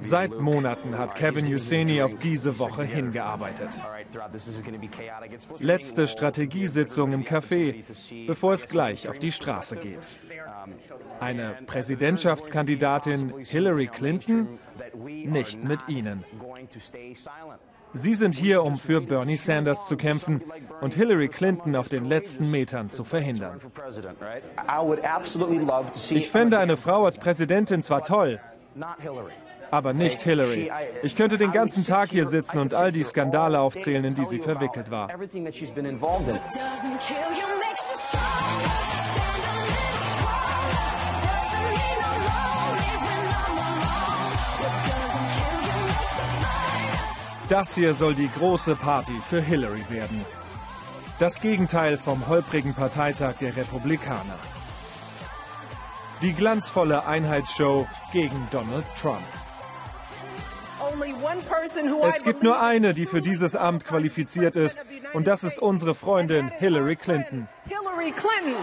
Seit Monaten hat Kevin Husseini auf diese Woche hingearbeitet. Letzte Strategiesitzung im Café, bevor es gleich auf die Straße geht. Eine Präsidentschaftskandidatin Hillary Clinton? Nicht mit Ihnen. Sie sind hier, um für Bernie Sanders zu kämpfen und Hillary Clinton auf den letzten Metern zu verhindern. Ich fände eine Frau als Präsidentin zwar toll, aber nicht Hillary. Ich könnte den ganzen Tag hier sitzen und all die Skandale aufzählen, in die sie verwickelt war. Das hier soll die große Party für Hillary werden. Das Gegenteil vom holprigen Parteitag der Republikaner. Die glanzvolle Einheitsshow gegen Donald Trump. Es gibt nur eine, die für dieses Amt qualifiziert ist, und das ist unsere Freundin Hillary Clinton. Hillary Clinton.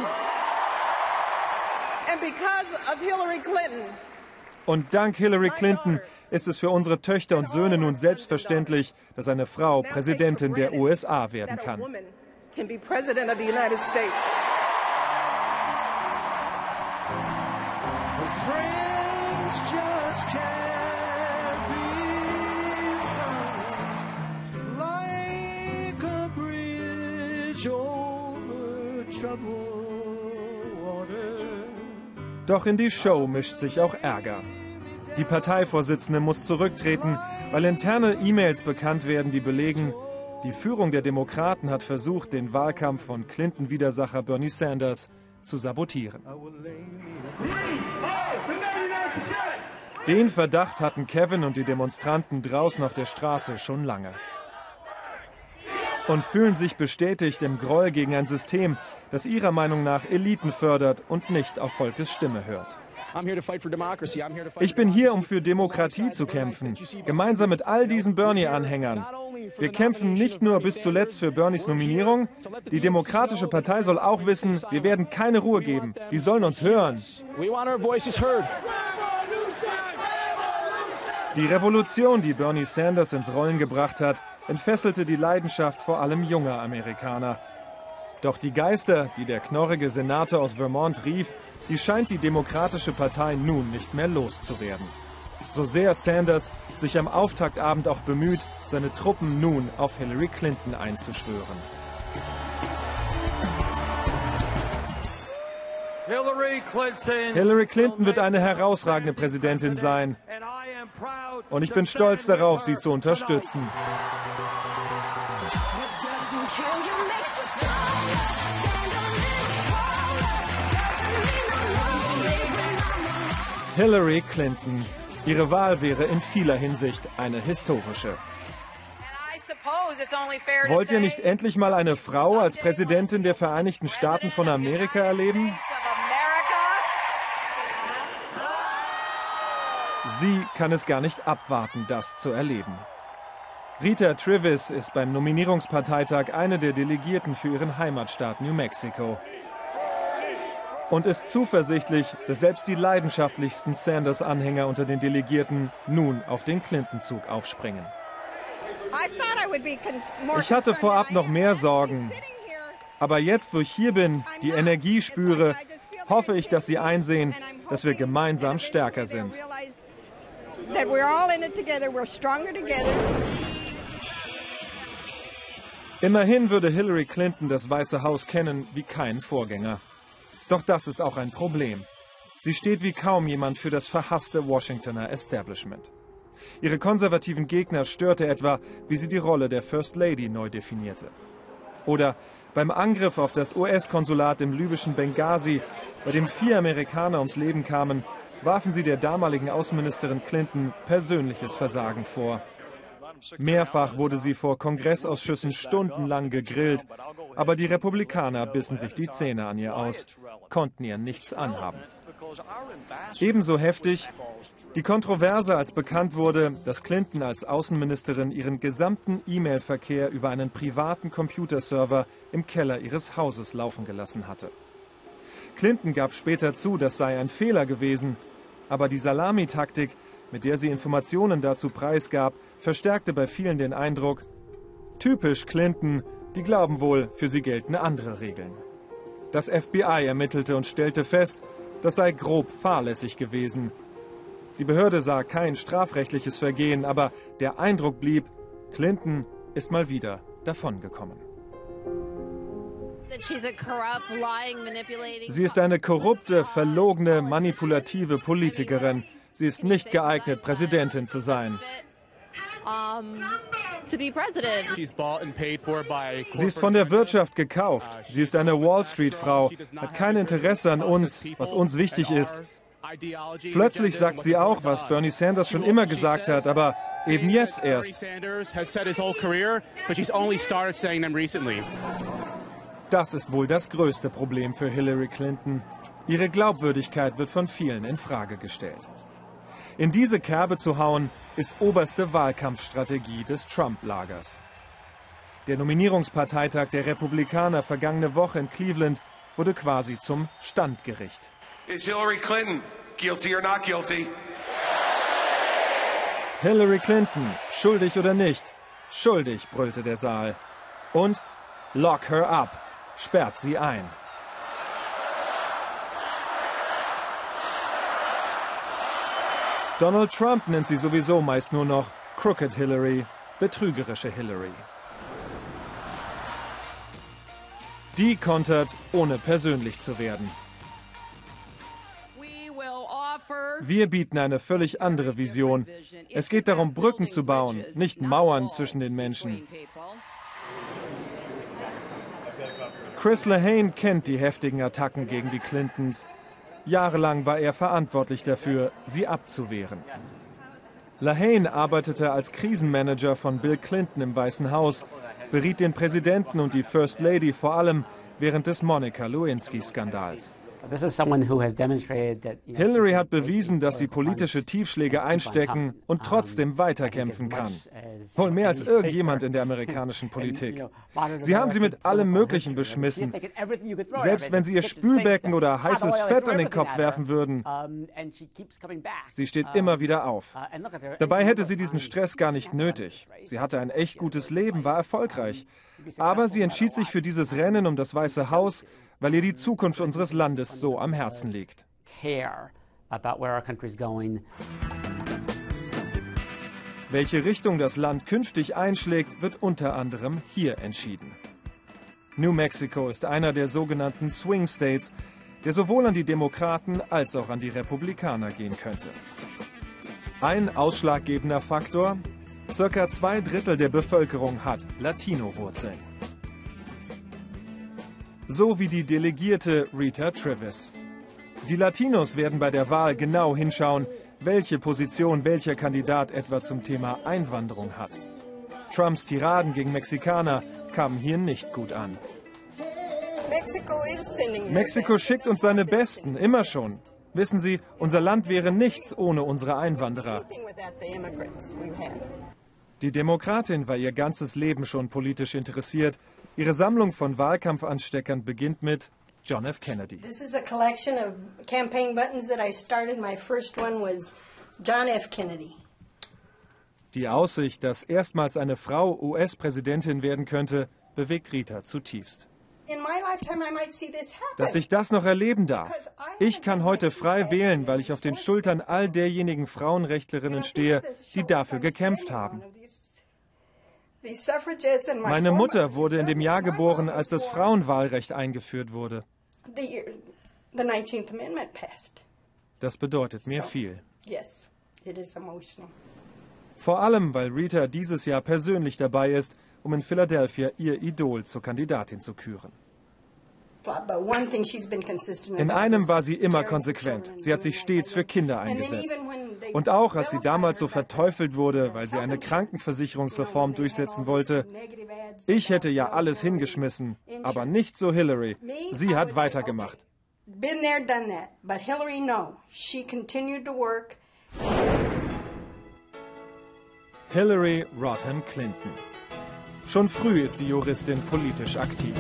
And because of Hillary Clinton, und dank Hillary Clinton ist es für unsere Töchter und Söhne nun selbstverständlich, dass eine Frau Präsidentin der USA werden kann. Doch in die Show mischt sich auch Ärger. Die Parteivorsitzende muss zurücktreten, weil interne E-Mails bekannt werden, die belegen, die Führung der Demokraten hat versucht, den Wahlkampf von Clinton-Widersacher Bernie Sanders zu sabotieren. Den Verdacht hatten Kevin und die Demonstranten draußen auf der Straße schon lange. Und fühlen sich bestätigt im Groll gegen ein System, das ihrer Meinung nach Eliten fördert und nicht auf Volkes Stimme hört. Ich bin hier, um für Demokratie zu kämpfen, gemeinsam mit all diesen Bernie-Anhängern. Wir kämpfen nicht nur bis zuletzt für Bernies Nominierung. Die Demokratische Partei soll auch wissen, wir werden keine Ruhe geben. Die sollen uns hören. Die Revolution, die Bernie Sanders ins Rollen gebracht hat, entfesselte die Leidenschaft vor allem junger Amerikaner. Doch die Geister, die der knorrige Senator aus Vermont rief, die scheint die Demokratische Partei nun nicht mehr loszuwerden. So sehr Sanders sich am Auftaktabend auch bemüht, seine Truppen nun auf Hillary Clinton einzuschwören. Hillary Clinton wird eine herausragende Präsidentin sein. Und ich bin stolz darauf, sie zu unterstützen. Hillary Clinton. Ihre Wahl wäre in vieler Hinsicht eine historische. Wollt ihr nicht endlich mal eine Frau als Präsidentin der Vereinigten Staaten von Amerika erleben? Sie kann es gar nicht abwarten, das zu erleben. Rita Trivis ist beim Nominierungsparteitag eine der Delegierten für ihren Heimatstaat New Mexico und ist zuversichtlich, dass selbst die leidenschaftlichsten Sanders-Anhänger unter den Delegierten nun auf den Clinton-Zug aufspringen. Ich hatte vorab noch mehr Sorgen. Aber jetzt, wo ich hier bin, die Energie spüre, hoffe ich, dass Sie einsehen, dass wir gemeinsam stärker sind. Immerhin würde Hillary Clinton das Weiße Haus kennen wie kein Vorgänger. Doch das ist auch ein Problem. Sie steht wie kaum jemand für das verhasste Washingtoner Establishment. Ihre konservativen Gegner störte etwa, wie sie die Rolle der First Lady neu definierte. Oder beim Angriff auf das US-Konsulat im libyschen Benghazi, bei dem vier Amerikaner ums Leben kamen, warfen sie der damaligen Außenministerin Clinton persönliches Versagen vor. Mehrfach wurde sie vor Kongressausschüssen stundenlang gegrillt, aber die Republikaner bissen sich die Zähne an ihr aus, konnten ihr nichts anhaben. Ebenso heftig die Kontroverse, als bekannt wurde, dass Clinton als Außenministerin ihren gesamten E-Mail-Verkehr über einen privaten Computerserver im Keller ihres Hauses laufen gelassen hatte. Clinton gab später zu, das sei ein Fehler gewesen, aber die Salamitaktik, mit der sie Informationen dazu preisgab, verstärkte bei vielen den Eindruck, typisch Clinton, die glauben wohl, für sie gelten andere Regeln. Das FBI ermittelte und stellte fest, das sei grob fahrlässig gewesen. Die Behörde sah kein strafrechtliches Vergehen, aber der Eindruck blieb, Clinton ist mal wieder davongekommen. Sie ist eine korrupte, verlogene, manipulative Politikerin. Sie ist nicht geeignet, Präsidentin zu sein. Sie ist von der Wirtschaft gekauft. Sie ist eine Wall Street-Frau, hat kein Interesse an uns, was uns wichtig ist. Plötzlich sagt sie auch, was Bernie Sanders schon immer gesagt hat, aber eben jetzt erst. Das ist wohl das größte Problem für Hillary Clinton. Ihre Glaubwürdigkeit wird von vielen in Frage gestellt. In diese Kerbe zu hauen, ist oberste Wahlkampfstrategie des Trump-Lagers. Der Nominierungsparteitag der Republikaner vergangene Woche in Cleveland wurde quasi zum Standgericht. Is Hillary Clinton guilty or not guilty? Hillary Clinton, schuldig oder nicht? Schuldig, brüllte der Saal. Und lock her up, sperrt sie ein. Donald Trump nennt sie sowieso meist nur noch Crooked Hillary, betrügerische Hillary. Die kontert, ohne persönlich zu werden. Wir bieten eine völlig andere Vision. Es geht darum, Brücken zu bauen, nicht Mauern zwischen den Menschen. Chris Lehane kennt die heftigen Attacken gegen die Clintons. Jahrelang war er verantwortlich dafür, sie abzuwehren. Lahane arbeitete als Krisenmanager von Bill Clinton im Weißen Haus, beriet den Präsidenten und die First Lady vor allem während des Monica Lewinsky-Skandals. Hillary hat bewiesen, dass sie politische Tiefschläge einstecken und trotzdem weiterkämpfen kann. Wohl mehr als irgendjemand in der amerikanischen Politik. Sie haben sie mit allem Möglichen beschmissen. Selbst wenn sie ihr Spülbecken oder heißes Fett an den Kopf werfen würden. Sie steht immer wieder auf. Dabei hätte sie diesen Stress gar nicht nötig. Sie hatte ein echt gutes Leben, war erfolgreich. Aber sie entschied sich für dieses Rennen um das Weiße Haus, weil ihr die Zukunft unseres Landes so am Herzen liegt. Welche Richtung das Land künftig einschlägt, wird unter anderem hier entschieden. New Mexico ist einer der sogenannten Swing States, der sowohl an die Demokraten als auch an die Republikaner gehen könnte. Ein ausschlaggebender Faktor, circa zwei Drittel der Bevölkerung hat Latino-Wurzeln so wie die Delegierte Rita Travis. Die Latinos werden bei der Wahl genau hinschauen, welche Position welcher Kandidat etwa zum Thema Einwanderung hat. Trumps Tiraden gegen Mexikaner kamen hier nicht gut an. Mexiko schickt uns seine Besten, immer schon. Wissen Sie, unser Land wäre nichts ohne unsere Einwanderer. Die Demokratin war ihr ganzes Leben schon politisch interessiert, Ihre Sammlung von Wahlkampfansteckern beginnt mit John F. Kennedy. This is a collection of campaign buttons that I started. My first one was John F. Kennedy. Die Aussicht, dass erstmals eine Frau US-Präsidentin werden könnte, bewegt Rita zutiefst. Dass ich das noch erleben darf. Ich kann heute frei wählen, weil ich auf den Schultern all derjenigen Frauenrechtlerinnen stehe, die dafür gekämpft haben. Meine Mutter wurde in dem Jahr geboren, als das Frauenwahlrecht eingeführt wurde. Das bedeutet mir viel. Vor allem, weil Rita dieses Jahr persönlich dabei ist, um in Philadelphia ihr Idol zur Kandidatin zu küren. In einem war sie immer konsequent. Sie hat sich stets für Kinder eingesetzt. Und auch als sie damals so verteufelt wurde, weil sie eine Krankenversicherungsreform durchsetzen wollte, ich hätte ja alles hingeschmissen, aber nicht so Hillary. Sie hat weitergemacht. Hillary Rodham Clinton. Schon früh ist die Juristin politisch aktiv.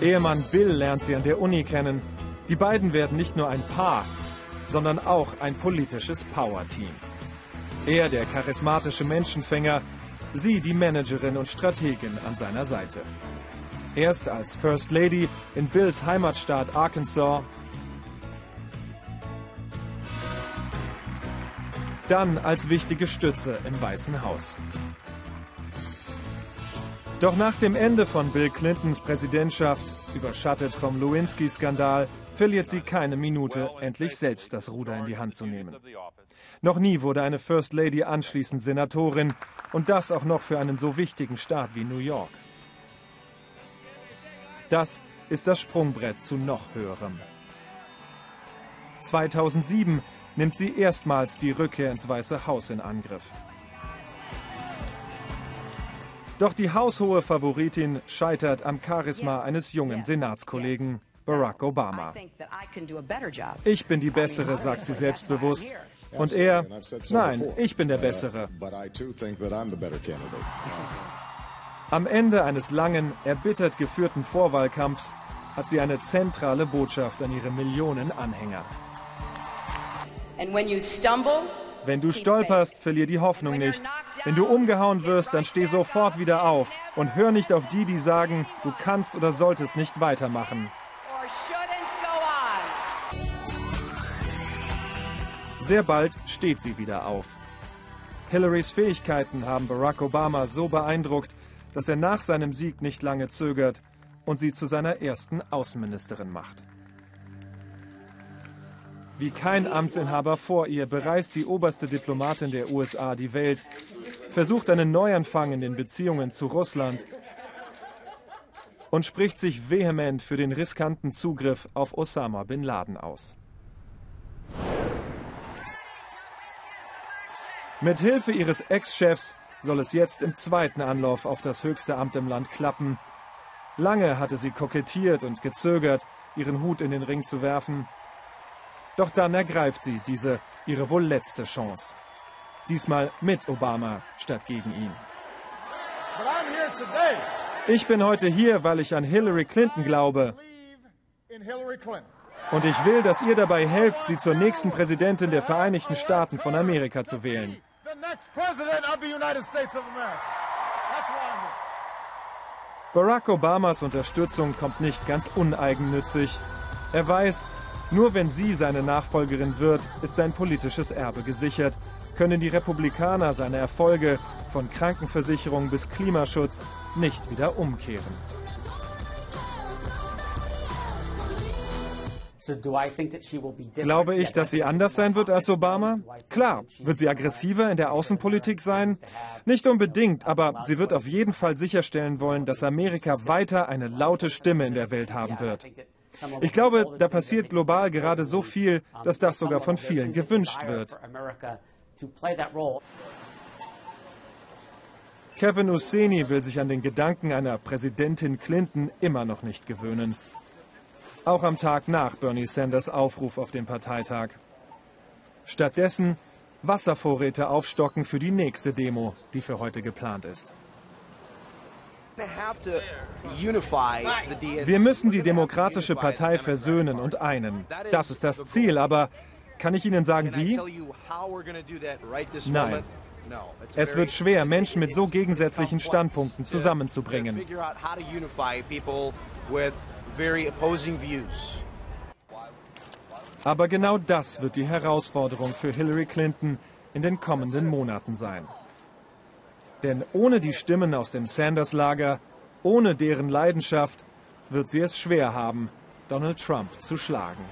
Ehemann Bill lernt sie an der Uni kennen. Die beiden werden nicht nur ein Paar, sondern auch ein politisches Power-Team. Er der charismatische Menschenfänger, sie die Managerin und Strategin an seiner Seite. Erst als First Lady in Bills Heimatstaat Arkansas, dann als wichtige Stütze im Weißen Haus. Doch nach dem Ende von Bill Clintons Präsidentschaft, überschattet vom Lewinsky-Skandal, verliert sie keine Minute, endlich selbst das Ruder in die Hand zu nehmen. Noch nie wurde eine First Lady anschließend Senatorin und das auch noch für einen so wichtigen Staat wie New York. Das ist das Sprungbrett zu noch höherem. 2007 nimmt sie erstmals die Rückkehr ins Weiße Haus in Angriff. Doch die haushohe Favoritin scheitert am Charisma eines jungen Senatskollegen, Barack Obama. Ich bin die Bessere, sagt sie selbstbewusst. Und er, nein, ich bin der Bessere. Am Ende eines langen, erbittert geführten Vorwahlkampfs hat sie eine zentrale Botschaft an ihre Millionen Anhänger. Wenn du stolperst, verlier die Hoffnung nicht. Wenn du umgehauen wirst, dann steh sofort wieder auf und hör nicht auf die, die sagen, du kannst oder solltest nicht weitermachen. Sehr bald steht sie wieder auf. Hillarys Fähigkeiten haben Barack Obama so beeindruckt, dass er nach seinem Sieg nicht lange zögert und sie zu seiner ersten Außenministerin macht. Wie kein Amtsinhaber vor ihr bereist die oberste Diplomatin der USA die Welt, versucht einen Neuanfang in den Beziehungen zu Russland und spricht sich vehement für den riskanten Zugriff auf Osama bin Laden aus. Mit Hilfe ihres Ex-Chefs soll es jetzt im zweiten Anlauf auf das höchste Amt im Land klappen. Lange hatte sie kokettiert und gezögert, ihren Hut in den Ring zu werfen. Doch dann ergreift sie diese, ihre wohl letzte Chance. Diesmal mit Obama statt gegen ihn. Ich bin heute hier, weil ich an Hillary Clinton glaube. Und ich will, dass ihr dabei helft, sie zur nächsten Präsidentin der Vereinigten Staaten von Amerika zu wählen. Barack Obamas Unterstützung kommt nicht ganz uneigennützig. Er weiß, nur wenn sie seine Nachfolgerin wird, ist sein politisches Erbe gesichert, können die Republikaner seine Erfolge von Krankenversicherung bis Klimaschutz nicht wieder umkehren. Glaube ich, dass sie anders sein wird als Obama? Klar. Wird sie aggressiver in der Außenpolitik sein? Nicht unbedingt, aber sie wird auf jeden Fall sicherstellen wollen, dass Amerika weiter eine laute Stimme in der Welt haben wird. Ich glaube, da passiert global gerade so viel, dass das sogar von vielen gewünscht wird. Kevin Husseini will sich an den Gedanken einer Präsidentin Clinton immer noch nicht gewöhnen. Auch am Tag nach Bernie Sanders Aufruf auf dem Parteitag. Stattdessen Wasservorräte aufstocken für die nächste Demo, die für heute geplant ist. Wir müssen die Demokratische Partei versöhnen und einen. Das ist das Ziel, aber kann ich Ihnen sagen, wie? Nein. Es wird schwer, Menschen mit so gegensätzlichen Standpunkten zusammenzubringen. Aber genau das wird die Herausforderung für Hillary Clinton in den kommenden Monaten sein. Denn ohne die Stimmen aus dem Sanders-Lager, ohne deren Leidenschaft, wird sie es schwer haben, Donald Trump zu schlagen.